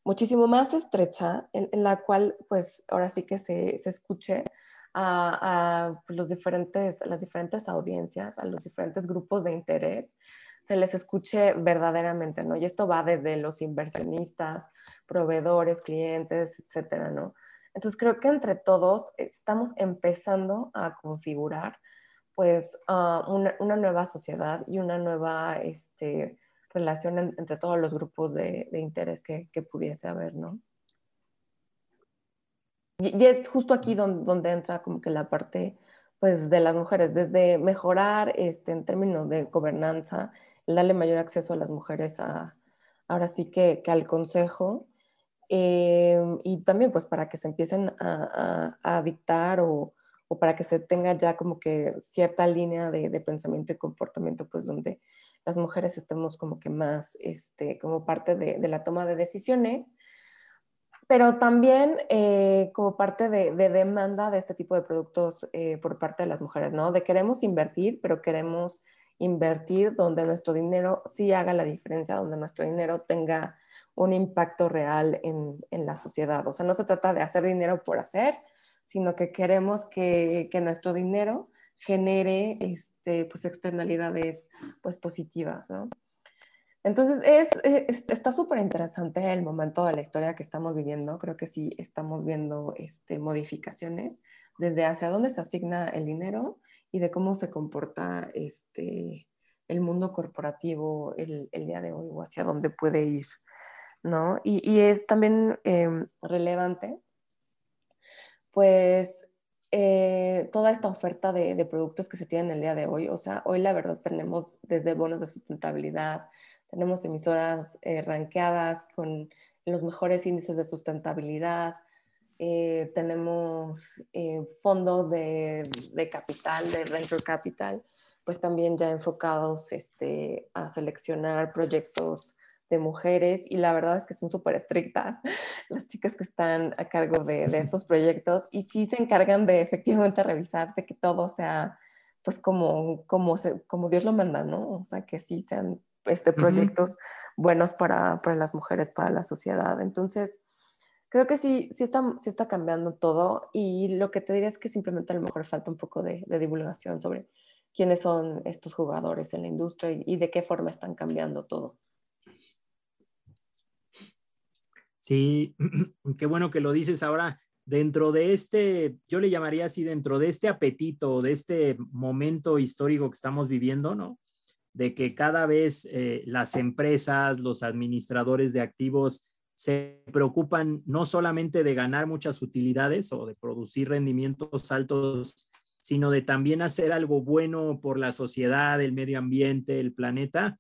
muchísimo más estrecha en, la cual pues ahora sí que se, se escuche a, pues, los diferentes, las diferentes audiencias, a los diferentes grupos de interés, se les escuche verdaderamente, ¿no? Y esto va desde los inversionistas, proveedores, clientes, etcétera, ¿no? Entonces creo que entre todos estamos empezando a configurar pues ah, una, nueva sociedad y una nueva este, relación entre todos los grupos de, interés que, pudiese haber, ¿no? Y, es justo aquí donde, entra como que la parte pues de las mujeres, desde mejorar este, en términos de gobernanza, darle mayor acceso a las mujeres a, ahora sí que al consejo, eh, y también pues para que se empiecen a, a, a dictar o, o, para que se tenga ya como que cierta línea de, de, pensamiento y comportamiento pues donde las mujeres estemos como que más este, como parte de, de la toma de decisiones pero también eh, como parte de, de, demanda de este tipo de productos eh, por parte de las mujeres, ¿no? De queremos invertir, pero queremos invertir donde nuestro dinero sí haga la diferencia, donde nuestro dinero tenga un impacto real en, en la sociedad. O sea, no se trata de hacer dinero por hacer, sino que queremos que, que nuestro dinero genere este, pues, externalidades pues, positivas, ¿no? Entonces, es, está súper interesante el momento de la historia que estamos viviendo. Creo que sí estamos viendo este, modificaciones desde hacia dónde se asigna el dinero y de cómo se comporta este, el mundo corporativo el, día de hoy o hacia dónde puede ir, ¿no? Y, y es también eh, relevante, pues, eh, toda esta oferta de, de, productos que se tienen el día de hoy. O sea, hoy la verdad tenemos desde bonos de sustentabilidad, tenemos emisoras eh, ranqueadas con los mejores índices de sustentabilidad. Eh, tenemos eh, fondos de, de, capital, de venture capital, pues también ya enfocados este, a seleccionar proyectos de mujeres y la verdad es que son súper estrictas las chicas que están a cargo de, de, estos proyectos y sí se encargan de efectivamente revisar de que todo sea pues como, como, se, como Dios lo manda, ¿no? O sea, que sí sean este, proyectos uh -huh. buenos para, para, las mujeres, para la sociedad. Entonces, creo que sí, sí está, sí está cambiando todo y lo que te diría es que simplemente a lo mejor falta un poco de, divulgación sobre quiénes son estos jugadores en la industria y, y de qué forma están cambiando todo. Sí, qué bueno que lo dices ahora. Dentro de este, yo le llamaría así, dentro de este apetito, de este momento histórico que estamos viviendo, ¿no? de que cada vez eh, las empresas, los administradores de activos se preocupan no solamente de ganar muchas utilidades o de producir rendimientos altos, sino de también hacer algo bueno por la sociedad, el medio ambiente, el planeta,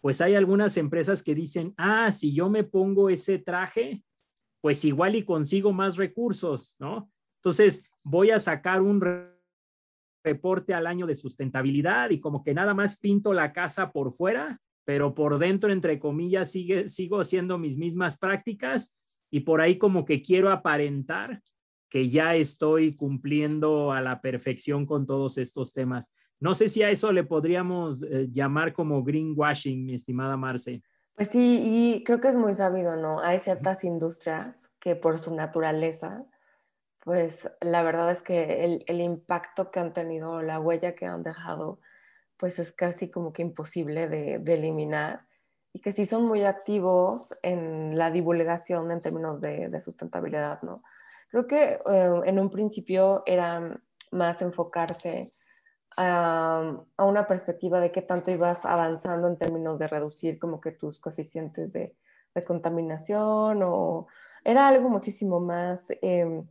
pues hay algunas empresas que dicen, ah, si yo me pongo ese traje, pues igual y consigo más recursos, ¿no? Entonces voy a sacar un reporte al año de sustentabilidad y como que nada más pinto la casa por fuera, pero por dentro, entre comillas, sigue, sigo haciendo mis mismas prácticas y por ahí como que quiero aparentar que ya estoy cumpliendo a la perfección con todos estos temas. No sé si a eso le podríamos eh, llamar como greenwashing, mi estimada Marce. Pues sí, y creo que es muy sabido, ¿no? Hay ciertas industrias que por su naturaleza pues la verdad es que el, el, impacto que han tenido, la huella que han dejado, pues es casi como que imposible de, de eliminar y que sí son muy activos en la divulgación en términos de, de sustentabilidad, ¿no? Creo que eh, en un principio era más enfocarse a, a, una perspectiva de qué tanto ibas avanzando en términos de reducir como que tus coeficientes de, de contaminación o era algo muchísimo más... Eh,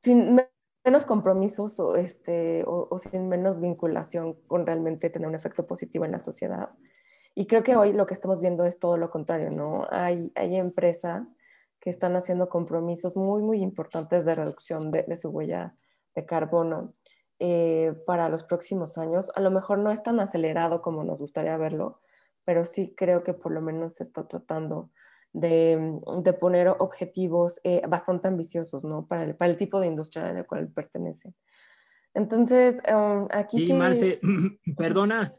sin menos compromisos o, este, o, sin menos vinculación con realmente tener un efecto positivo en la sociedad. Y creo que hoy lo que estamos viendo es todo lo contrario, ¿no? Hay, hay empresas que están haciendo compromisos muy, muy importantes de reducción de, su huella de carbono eh, para los próximos años. A lo mejor no es tan acelerado como nos gustaría verlo, pero sí creo que por lo menos se está tratando de, de poner objetivos eh, bastante ambiciosos, ¿no? Para el, para el tipo de industria al cual pertenece. Entonces, um, aquí sí... sí... Marce, perdona,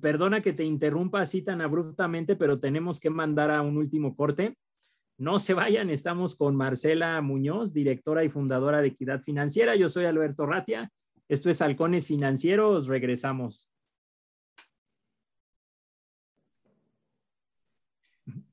perdona que te interrumpa así tan abruptamente, pero tenemos que mandar a un último corte. No se vayan, estamos con Marcela Muñoz, directora y fundadora de Equidad Financiera. Yo soy Alberto Ratia. Esto es Halcones Financieros. Regresamos.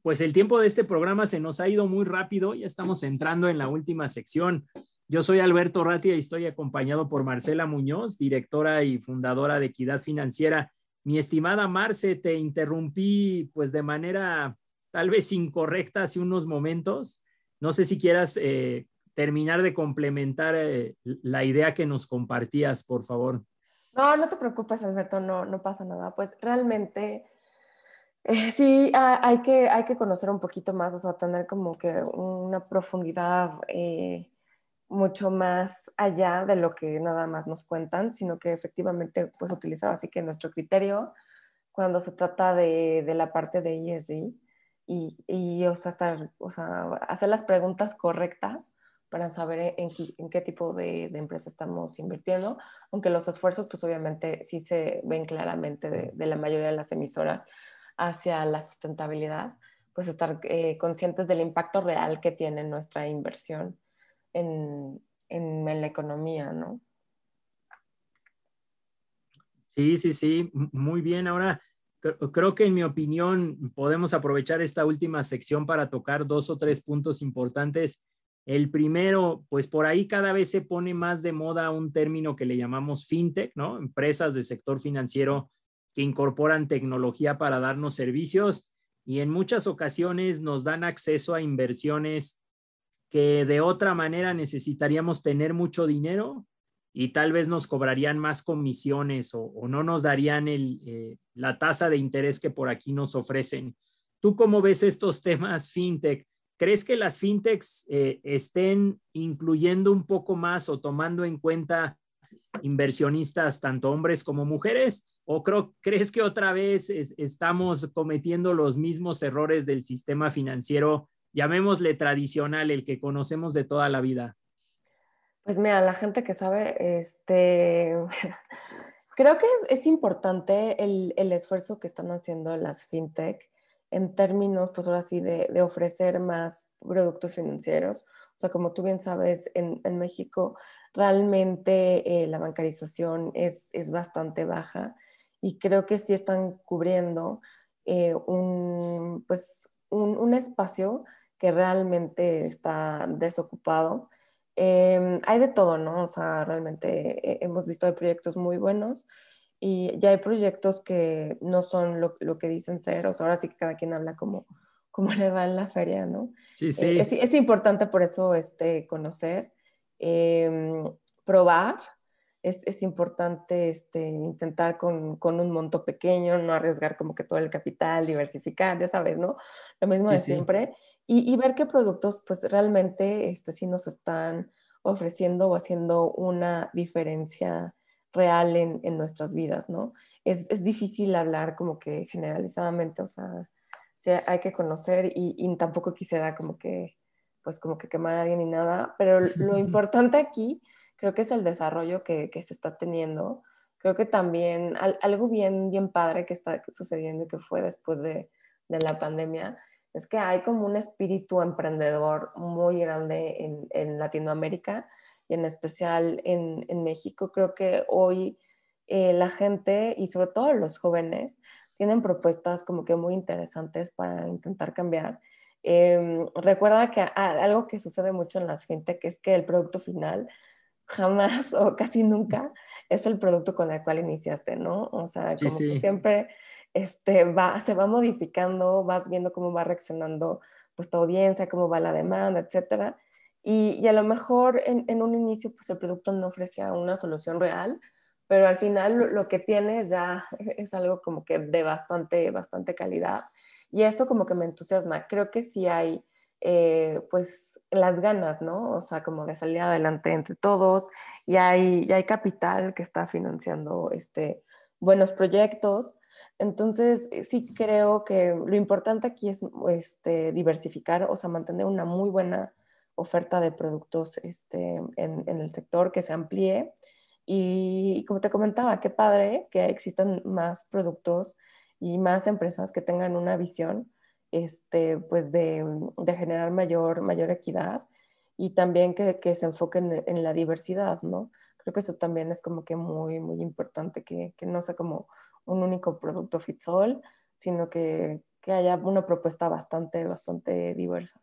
Pues el tiempo de este programa se nos ha ido muy rápido. Ya estamos entrando en la última sección. Yo soy Alberto Ratia y estoy acompañado por Marcela Muñoz, directora y fundadora de Equidad Financiera. Mi estimada Marce, te interrumpí pues de manera tal vez incorrecta hace unos momentos. No sé si quieras eh, terminar de complementar eh, la idea que nos compartías, por favor. No, no te preocupes, Alberto, no, no pasa nada. Pues realmente eh, sí hay, que, hay que conocer un poquito más, o sea, tener como que una profundidad mucho más allá de lo que nada más nos cuentan, sino que efectivamente pues utilizar así que nuestro criterio cuando se trata de, de la parte de ESG y, y o sea, estar, o sea, hacer las preguntas correctas para saber en, en qué tipo de, de, empresa estamos invirtiendo, aunque los esfuerzos pues obviamente sí se ven claramente de la mayoría de las emisoras hacia la sustentabilidad, pues estar eh, conscientes del impacto real que tiene nuestra inversión en, en, la economía, ¿no? Sí, sí, sí, muy bien. Ahora, creo que en mi opinión podemos aprovechar esta última sección para tocar dos o tres puntos importantes. El primero, pues por ahí cada vez se pone más de moda un término que le llamamos fintech, ¿no? Empresas del sector financiero que incorporan tecnología para darnos servicios y en muchas ocasiones nos dan acceso a inversiones que de otra manera necesitaríamos tener mucho dinero y tal vez nos cobrarían más comisiones o, no nos darían el, eh, la tasa de interés que por aquí nos ofrecen. ¿Tú cómo ves estos temas fintech? ¿Crees que las fintechs eh, estén incluyendo un poco más o tomando en cuenta inversionistas, tanto hombres como mujeres? ¿O creo, crees que otra vez estamos cometiendo los mismos errores del sistema financiero llamémosle tradicional, el que conocemos de toda la vida? Pues mira, la gente que sabe, este, creo que es, importante el, el, esfuerzo que están haciendo las fintech en términos, pues ahora sí, de, de ofrecer más productos financieros. O sea, como tú bien sabes, en, en México realmente eh, la bancarización es, es, bastante baja y creo que sí están cubriendo eh, un, pues, un, un espacio que realmente está desocupado. Em, hay de todo, ¿no? O sea, realmente eh, hemos visto hay proyectos muy buenos y ya hay proyectos que no son lo, lo que dicen ser, o sea, ahora sí que cada quien habla como, como le va en la feria, ¿no? Sí, sí. Eh, es, es, importante por eso este, conocer, eh, probar, es, es, importante este, intentar con, con, un monto pequeño, no arriesgar como que todo el capital, diversificar, ya sabes, ¿no? Lo mismo sí, de siempre. Sí y, y, ver qué productos pues realmente este, sí nos están ofreciendo o haciendo una diferencia real en, en nuestras vidas, ¿no? Es, es, difícil hablar como que generalizadamente, o sea, hay que conocer y, y, tampoco quisiera como que, pues como que quemar a alguien ni nada, pero lo importante aquí creo que es el desarrollo que, que se está teniendo. Creo que también al, algo bien, bien padre que está sucediendo y que fue después de, de la pandemia es que hay como un espíritu emprendedor muy grande en, en Latinoamérica y en especial en, en México. Creo que hoy eh, la gente y sobre todo los jóvenes tienen propuestas como que muy interesantes para intentar cambiar. Eh, recuerda que algo que sucede mucho en las que es que el producto final jamás o casi nunca es el producto con el cual iniciaste, ¿no? O sea, como sí, sí. que siempre este, va, se va modificando, vas viendo cómo va reaccionando pues, tu audiencia, cómo va la demanda, etc. Y, y a lo mejor en, en, un inicio pues, el producto no ofrecía una solución real, pero al final lo, que tienes ya es algo como que de bastante, bastante calidad. Y esto como que me entusiasma. Creo que sí hay, eh, pues, las ganas, ¿no? O sea, como de salir adelante entre todos. Y hay, hay capital que está financiando este, buenos proyectos. Entonces, sí creo que lo importante aquí es este, diversificar, o sea, mantener una muy buena oferta de productos este, en, en, el sector que se amplíe. Y, como te comentaba, qué padre que existan más productos y más empresas que tengan una visión este, pues de, de generar mayor, mayor equidad y también que, que se enfoquen en, la diversidad, ¿no? Creo que eso también es como que muy, muy importante, que, que no sea como un único producto fit all, sino que, que haya una propuesta bastante, bastante diversa.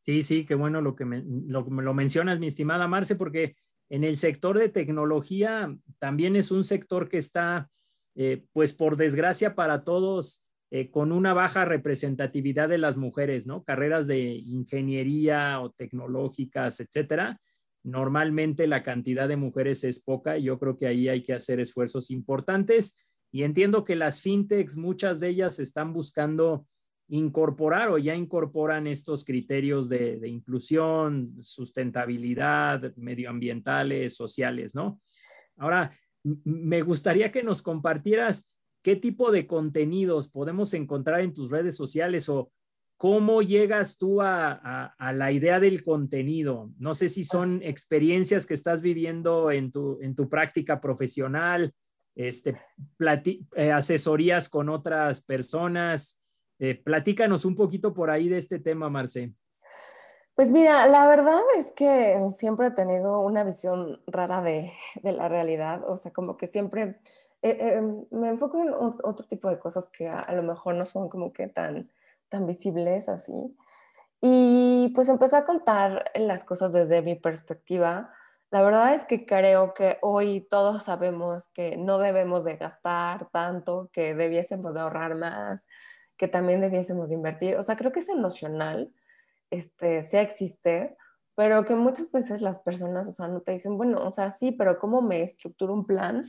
Sí, sí, qué bueno lo que me, lo, lo mencionas, mi estimada Marce, porque en el sector de tecnología también es un sector que está, eh, pues por desgracia para todos, eh, con una baja representatividad de las mujeres, ¿no? Carreras de ingeniería o tecnológicas, etcétera. Normalmente la cantidad de mujeres es poca y yo creo que ahí hay que hacer esfuerzos importantes. Y entiendo que las fintechs, muchas de ellas están buscando incorporar o ya incorporan estos criterios de, inclusión, sustentabilidad, medioambientales, sociales, ¿no? Ahora, me gustaría que nos compartieras qué tipo de contenidos podemos encontrar en tus redes sociales o cómo llegas tú a, la idea del contenido. No sé si son experiencias que estás viviendo en tu, práctica profesional, este, eh, asesorías con otras personas, eh, platícanos un poquito por ahí de este tema, Marce. Pues mira, la verdad es que siempre he tenido una visión rara de, la realidad, o sea, como que siempre eh, eh, me enfoco en otro tipo de cosas que a, lo mejor no son como que tan, tan visibles así. Y pues empecé a contar las cosas desde mi perspectiva. La verdad es que creo que hoy todos sabemos que no debemos de gastar tanto, que debiésemos de ahorrar más, que también debiésemos invertir. O sea, creo que es emocional, este, sí existe, pero que muchas veces las personas, o sea, no te dicen, bueno, o sea, sí, pero ¿cómo me estructuro un plan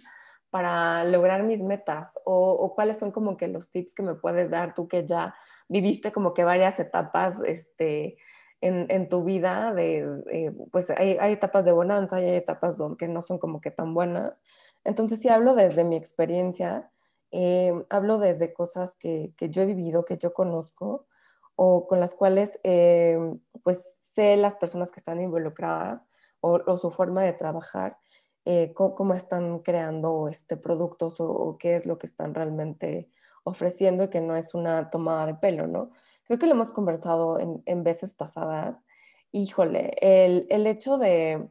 para lograr mis metas? O, cuáles son como que los tips que me puedes dar tú que ya viviste como que varias etapas, este, en, en, tu vida, de, pues hay, hay, etapas de bonanza y hay etapas donde no son como que tan buenas. Entonces, sí hablo desde mi experiencia eh, hablo desde cosas que, que, yo he vivido, que yo conozco o con las cuales eh, pues sé las personas que están involucradas o, su forma de trabajar, eh, cómo, están creando este, productos o, qué es lo que están realmente ofreciendo y que no es una tomada de pelo, ¿no? Creo que lo hemos conversado en, en veces pasadas. Híjole, el, el hecho de,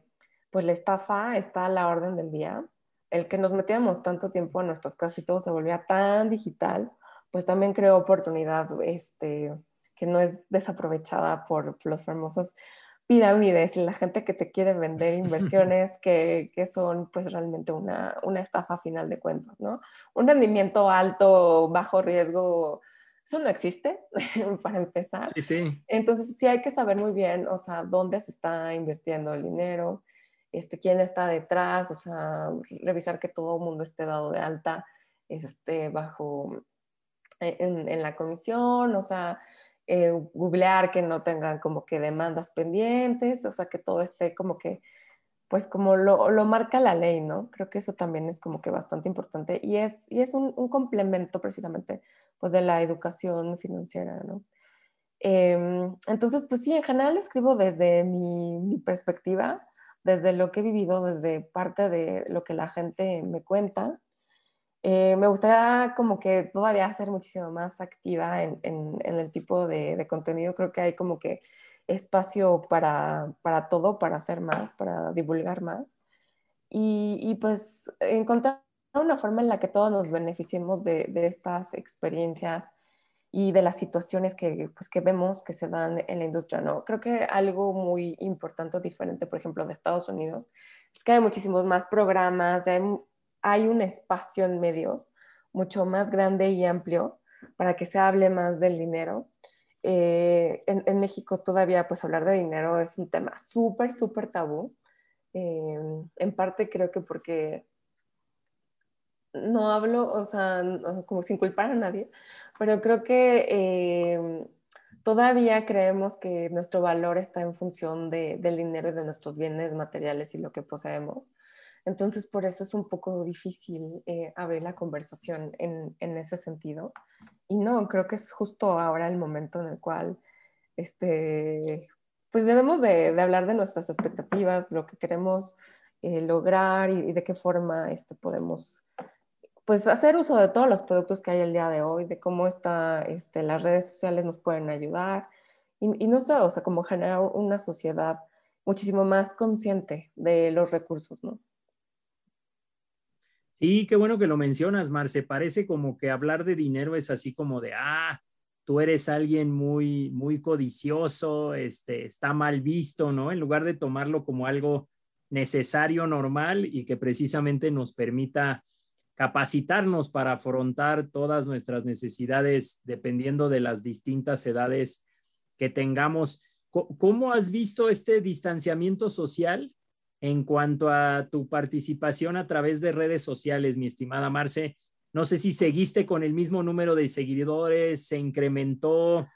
pues la estafa está a la orden del día el que nos metiéramos tanto tiempo en nuestras casas y todo se volvía tan digital, pues también creó oportunidad este, que no es desaprovechada por los famosos pirámides y la gente que te quiere vender inversiones que, que son pues realmente una, una, estafa a final de cuentas, ¿no? Un rendimiento alto, bajo riesgo, eso no existe para empezar. Sí, sí. Entonces sí hay que saber muy bien, o sea, dónde se está invirtiendo el dinero, este, quién está detrás, o sea, revisar que todo el mundo esté dado de alta este, bajo e, en, la comisión, o sea, eh, googlear que no tengan como que demandas pendientes, o sea, que todo esté como que, pues como lo, lo marca la ley, ¿no? Creo que eso también es como que bastante importante y es, y es un, un complemento precisamente pues de la educación financiera, ¿no? Em, entonces, pues sí, en general escribo desde mi, mi perspectiva, desde lo que he vivido, desde parte de lo que la gente me cuenta. Eh, me gustaría como que todavía ser muchísimo más activa en, en, el tipo de, de, contenido. Creo que hay como que espacio para, para, todo, para hacer más, para divulgar más. Y, y, pues encontrar una forma en la que todos nos beneficiemos de, de estas experiencias y de las situaciones que, pues, que vemos que se dan en la industria, ¿no? Creo que algo muy importante diferente, por ejemplo, de Estados Unidos, es que hay muchísimos más programas, hay, hay un espacio en medios mucho más grande y amplio para que se hable más del dinero. Eh, en, México todavía, pues hablar de dinero es un tema súper, súper tabú. Em, en parte creo que porque no hablo, o sea, como sin culpar a nadie, pero creo que em, todavía creemos que nuestro valor está en función del dinero y de nuestros bienes materiales y lo que poseemos. Entonces, por eso es un poco difícil eh, abrir la conversación en, en, ese sentido. Y no, creo que es justo ahora el momento en el cual, este, pues debemos de, de hablar de nuestras expectativas, lo que queremos eh, lograr y, de qué forma este, podemos pues hacer uso de todos los productos que hay el día de hoy, de cómo está, este, las redes sociales nos pueden ayudar y, y no sé, o sea, como generar una sociedad muchísimo más consciente de los recursos, ¿no? Sí, qué bueno que lo mencionas, Marce. Parece como que hablar de dinero es así como de, ah, tú eres alguien muy, muy codicioso, este, está mal visto, ¿no? En lugar de tomarlo como algo necesario, normal y que precisamente nos permita capacitarnos para afrontar todas nuestras necesidades dependiendo de las distintas edades que tengamos. ¿Cómo has visto este distanciamiento social en cuanto a tu participación a través de redes sociales, mi estimada Marce. No sé si seguiste con el mismo número de seguidores, se incrementó,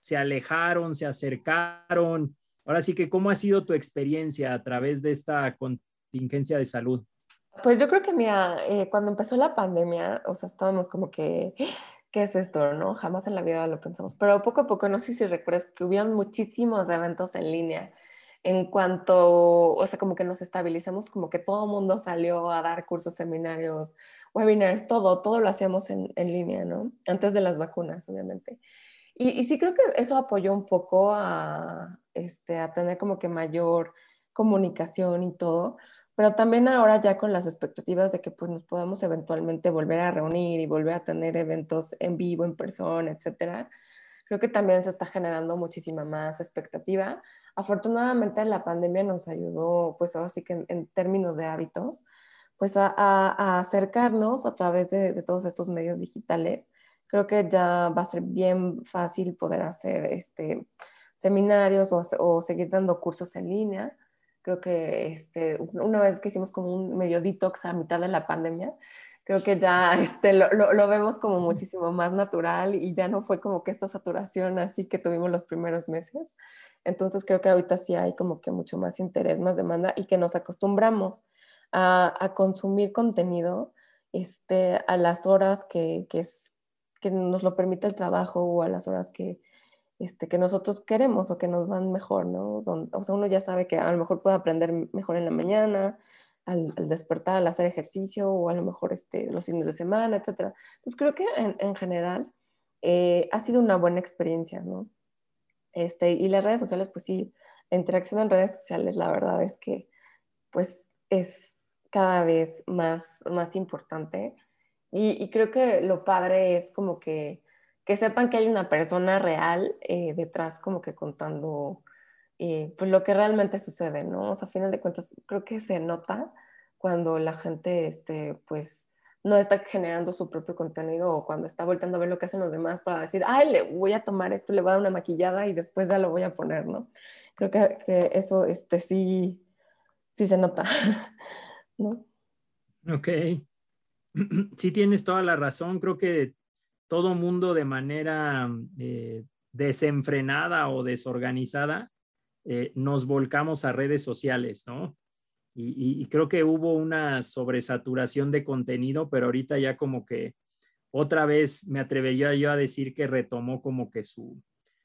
se alejaron, se acercaron. Ahora sí que, ¿cómo ha sido tu experiencia a través de esta contingencia de salud? Pues yo creo que, mira, eh, cuando empezó la pandemia, o sea, estábamos como que, ¿qué es esto? ¿No? Jamás en la vida lo pensamos. Pero poco a poco, no sé si recuerdas que hubieron muchísimos eventos en línea en cuanto, o sea, como que nos estabilizamos, como que todo el mundo salió a dar cursos, seminarios, webinars, todo, todo lo hacíamos en, en línea, ¿no? Antes de las vacunas, obviamente. Y, y, sí creo que eso apoyó un poco a, este, a tener como que mayor comunicación y todo, pero también ahora ya con las expectativas de que pues nos podamos eventualmente volver a reunir y volver a tener eventos en vivo, en persona, etcétera, creo que también se está generando muchísima más expectativa Afortunadamente la pandemia nos ayudó, pues ahora sí que en, términos de hábitos, pues a, acercarnos a través de, todos estos medios digitales. Creo que ya va a ser bien fácil poder hacer este, seminarios o, seguir dando cursos en línea. Creo que este, una vez que hicimos como un medio detox a mitad de la pandemia, creo que ya este, lo, lo, vemos como muchísimo más natural y ya no fue como que esta saturación así que tuvimos los primeros meses. Entonces creo que ahorita sí hay como que mucho más interés, más demanda y que nos acostumbramos a, consumir contenido este, a las horas que, nos lo permite el trabajo o a las horas que, este, nosotros queremos o que nos van mejor, ¿no? o sea, uno ya sabe que a lo mejor puede aprender mejor en la mañana, al, despertar, al hacer ejercicio o a lo mejor este, los fines de semana, etc. Entonces creo que en, en general eh, ha sido una buena experiencia, ¿no? Este, y las redes sociales, pues sí, la interacción en redes sociales, la verdad es que pues es cada vez más, más importante. Y, creo que lo padre es como que, que sepan que hay una persona real eh, detrás como que contando eh, pues lo que realmente sucede, ¿no? A final de cuentas, creo que se nota cuando la gente, este, pues, no está generando su propio contenido o cuando está volteando a ver lo que hacen los demás para decir, ay, le voy a tomar esto, le voy a dar una maquillada y después ya lo voy a poner, ¿no? Creo que, eso este, sí, sí se nota, ¿no? Ok. Sí tienes toda la razón. Creo que todo mundo de manera eh, desenfrenada o desorganizada eh, nos volcamos a redes sociales, ¿no? Y, creo que hubo una sobresaturación de contenido, pero ahorita ya como que otra vez me atrevería yo a decir que retomó como que su,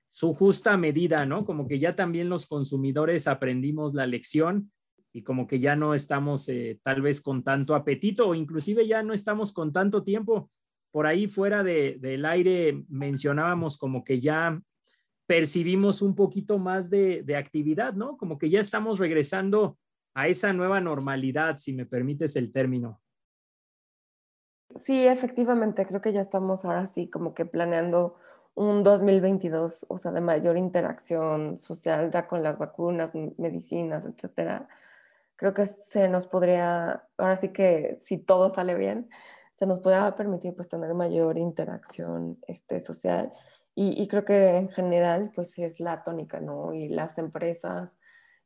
su justa medida, ¿no? Como que ya también los consumidores aprendimos la lección y como que ya no estamos eh, tal vez con tanto apetito o inclusive ya no estamos con tanto tiempo. Por ahí fuera de, del aire mencionábamos como que ya percibimos un poquito más de, de actividad, ¿no? Como que ya estamos regresando a esa nueva normalidad, si me permites el término. Sí, efectivamente, creo que ya estamos ahora sí como que planeando un 2022, o sea, de mayor interacción social ya con las vacunas, medicinas, etcétera. Creo que se nos podría, ahora sí que si todo sale bien, se nos podría permitir pues tener mayor interacción este, social y, y creo que en general pues es la tónica, ¿no? Y las empresas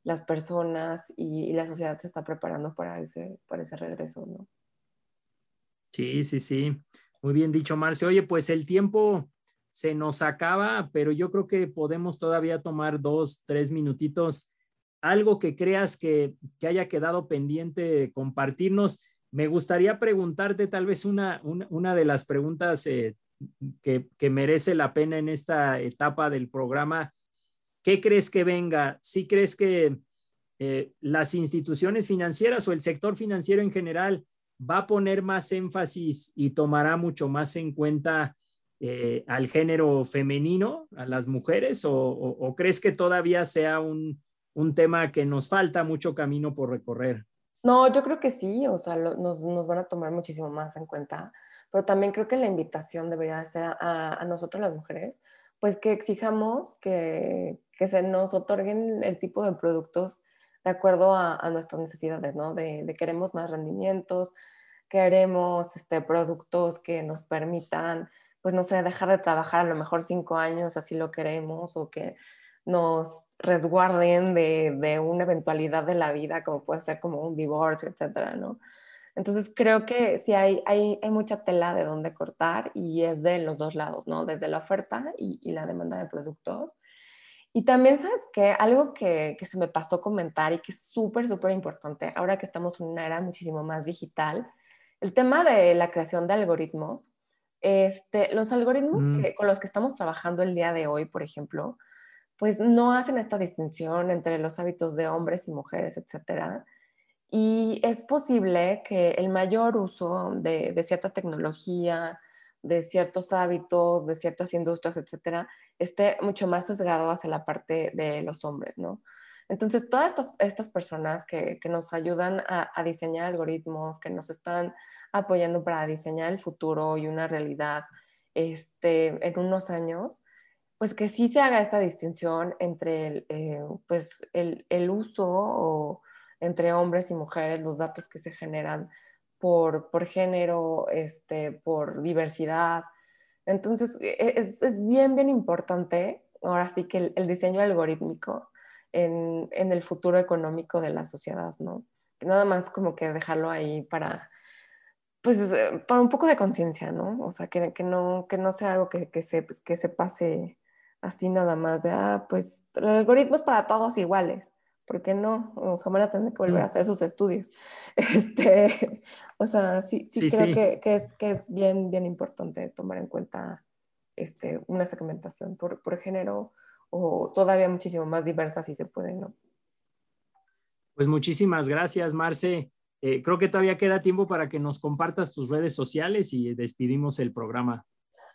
las personas y, la sociedad se está preparando para ese, para ese regreso, ¿no? Sí, sí, sí. Muy bien dicho, Marce. Oye, pues el tiempo se nos acaba, pero yo creo que podemos todavía tomar dos, tres minutitos. Algo que creas que, que haya quedado pendiente compartirnos. Me gustaría preguntarte tal vez una, una, de las preguntas eh, que, que, merece la pena en esta etapa del programa. ¿Qué crees que venga? ¿Sí crees que eh, las instituciones financieras o el sector financiero en general va a poner más énfasis y tomará mucho más en cuenta eh, al género femenino, a las mujeres, o, crees que todavía sea un, tema que nos falta mucho camino por recorrer? No, yo creo que sí, o sea, nos, van a tomar muchísimo más en cuenta, pero también creo que la invitación debería ser a, a nosotros las mujeres, pues que exijamos que, que, se nos otorguen el tipo de productos de acuerdo a, a nuestras necesidades, ¿no? De, de, queremos más rendimientos, queremos este, productos que nos permitan, pues no sé, dejar de trabajar a lo mejor cinco años, así lo queremos, o que nos resguarden de, de una eventualidad de la vida, como puede ser como un divorcio, etcétera, ¿no? Entonces creo que sí hay, hay, hay, mucha tela de donde cortar y es de los dos lados, ¿no? Desde la oferta y, y la demanda de productos. Y también, ¿sabes qué? Algo que, que se me pasó comentar y que es súper, súper importante, ahora que estamos en una era muchísimo más digital, el tema de la creación de algoritmos. Este, los algoritmos mm. con los que estamos trabajando el día de hoy, por ejemplo, pues no hacen esta distinción entre los hábitos de hombres y mujeres, etcétera. Y es posible que el mayor uso de, de cierta tecnología, de ciertos hábitos, de ciertas industrias, etcétera, esté mucho más sesgado hacia la parte de los hombres, ¿no? Entonces, todas estas, personas que, que, nos ayudan a, a, diseñar algoritmos, que nos están apoyando para diseñar el futuro y una realidad este, en unos años, pues que sí se haga esta distinción entre el, eh, pues el, el uso o entre hombres y mujeres, los datos que se generan por, por género, este, por diversidad. Entonces, e, es, es, bien, bien importante, ahora sí que el, el diseño algorítmico en, en, el futuro económico de la sociedad, ¿no? Nada más como que dejarlo ahí para, pues, eh, para un poco de conciencia, ¿no? O sea, que, que, no, que no sea algo que, que, se, pues, que se pase así nada más de, ah, pues, el algoritmo es para todos iguales. ¿Por qué no? O sea, van a tener que volver a mm. hacer sus estudios. Este, o sea, sí, sí, creo Que, que, es, que es bien, bien importante tomar en cuenta este, una segmentación por, por género o todavía muchísimo más diversa si se puede, ¿no? Pues muchísimas gracias, Marce. Eh, creo que todavía queda tiempo para que nos compartas tus redes sociales y despidimos el programa.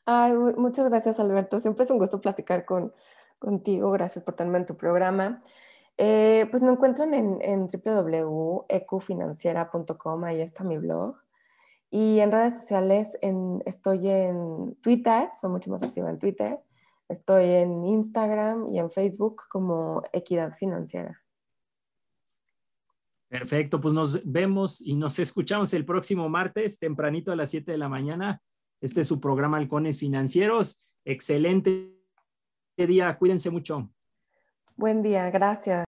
Ay, muchas gracias, Alberto. Siempre es un gusto platicar con, contigo. Gracias por tenerme en tu programa. Eh, pues me encuentran en, en www.ecufinanciera.com, ahí está mi blog. Y en redes sociales en, estoy en Twitter, soy mucho más activa en Twitter. Estoy en Instagram y en Facebook como Equidad Financiera. Perfecto, pues nos vemos y nos escuchamos el próximo martes, tempranito a las 7 de la mañana. Este es su programa Halcones Financieros. Excelente día, cuídense mucho. Buen día, gracias.